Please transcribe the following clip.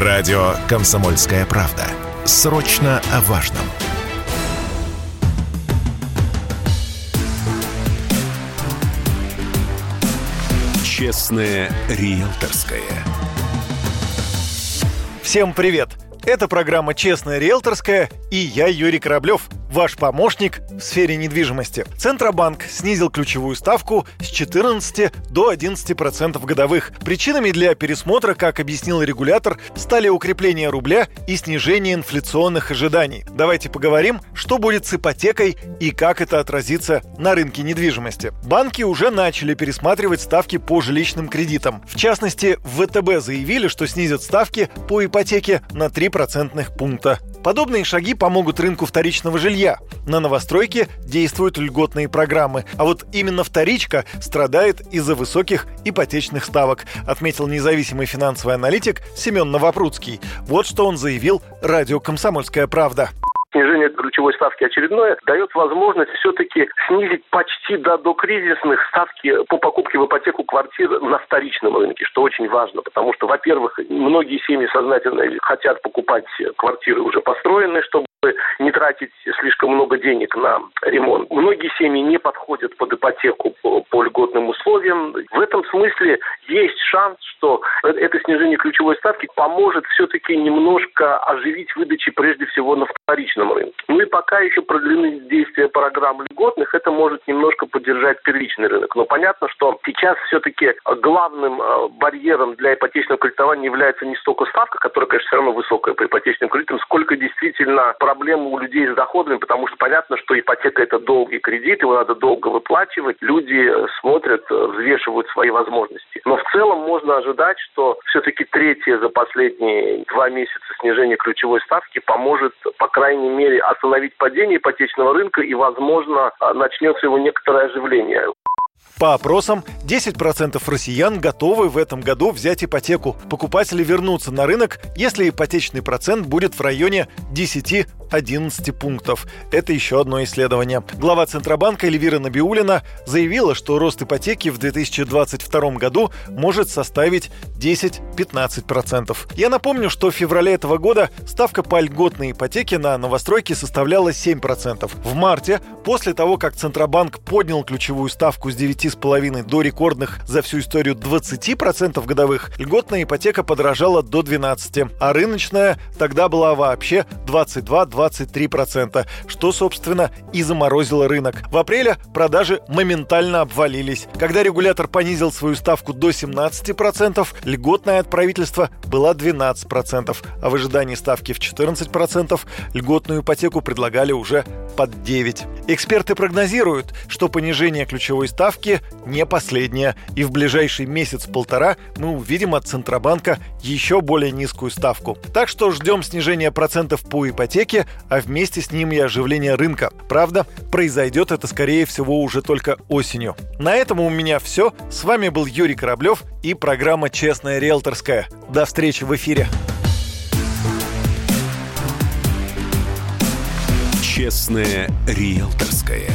Радио «Комсомольская правда». Срочно о важном. Честное риэлторское. Всем привет! Это программа «Честная риэлторская» и я Юрий Кораблев – ваш помощник в сфере недвижимости. Центробанк снизил ключевую ставку с 14 до 11% годовых. Причинами для пересмотра, как объяснил регулятор, стали укрепление рубля и снижение инфляционных ожиданий. Давайте поговорим, что будет с ипотекой и как это отразится на рынке недвижимости. Банки уже начали пересматривать ставки по жилищным кредитам. В частности, в ВТБ заявили, что снизят ставки по ипотеке на 3 процентных пункта. Подобные шаги помогут рынку вторичного жилья. На новостройке действуют льготные программы, а вот именно вторичка страдает из-за высоких ипотечных ставок, отметил независимый финансовый аналитик Семен Новопрудский. Вот что он заявил радио «Комсомольская правда» ключевой ставки очередное дает возможность все-таки снизить почти до докризисных ставки по покупке в ипотеку квартир на вторичном рынке, что очень важно, потому что, во-первых, многие семьи сознательно хотят покупать квартиры уже построенные, чтобы не тратить слишком много денег на ремонт. Многие семьи не подходят под ипотеку по, по льготным условиям. В этом смысле есть шанс, что это снижение ключевой ставки поможет все-таки немножко оживить выдачи прежде всего на вторичном рынке. Ну и пока еще продлены действия программ льготных, это может немножко поддержать первичный рынок. Но понятно, что сейчас все-таки главным э, барьером для ипотечного кредитования является не столько ставка, которая, конечно, все равно высокая по ипотечным кредитам, сколько действительно проблема у людей с доходами, потому что понятно, что ипотека это долгий кредит, его надо долго выплачивать. Люди э, смотрят, э, взвешивают свои возможности. Но в целом можно ожидать, что все-таки третье за последние два месяца снижение ключевой ставки поможет, по крайней мере, остановить падение ипотечного рынка и, возможно, э, начнется его некоторое оживление. По опросам, 10% россиян готовы в этом году взять ипотеку. Покупатели вернутся на рынок, если ипотечный процент будет в районе 10 11 пунктов. Это еще одно исследование. Глава Центробанка Эльвира Набиулина заявила, что рост ипотеки в 2022 году может составить 10-15%. Я напомню, что в феврале этого года ставка по льготной ипотеке на новостройки составляла 7%. В марте, после того, как Центробанк поднял ключевую ставку с 9,5 до рекордных за всю историю 20% годовых, льготная ипотека подорожала до 12%, а рыночная тогда была вообще 22 23%, что, собственно, и заморозило рынок. В апреле продажи моментально обвалились. Когда регулятор понизил свою ставку до 17%, льготная от правительства была 12%, а в ожидании ставки в 14% льготную ипотеку предлагали уже под 9%. Эксперты прогнозируют, что понижение ключевой ставки не последнее, и в ближайший месяц-полтора мы увидим от Центробанка еще более низкую ставку. Так что ждем снижения процентов по ипотеке, а вместе с ним и оживление рынка. Правда, произойдет это, скорее всего, уже только осенью. На этом у меня все. С вами был Юрий Кораблев и программа «Честная риэлторская». До встречи в эфире. Честная риэлторская.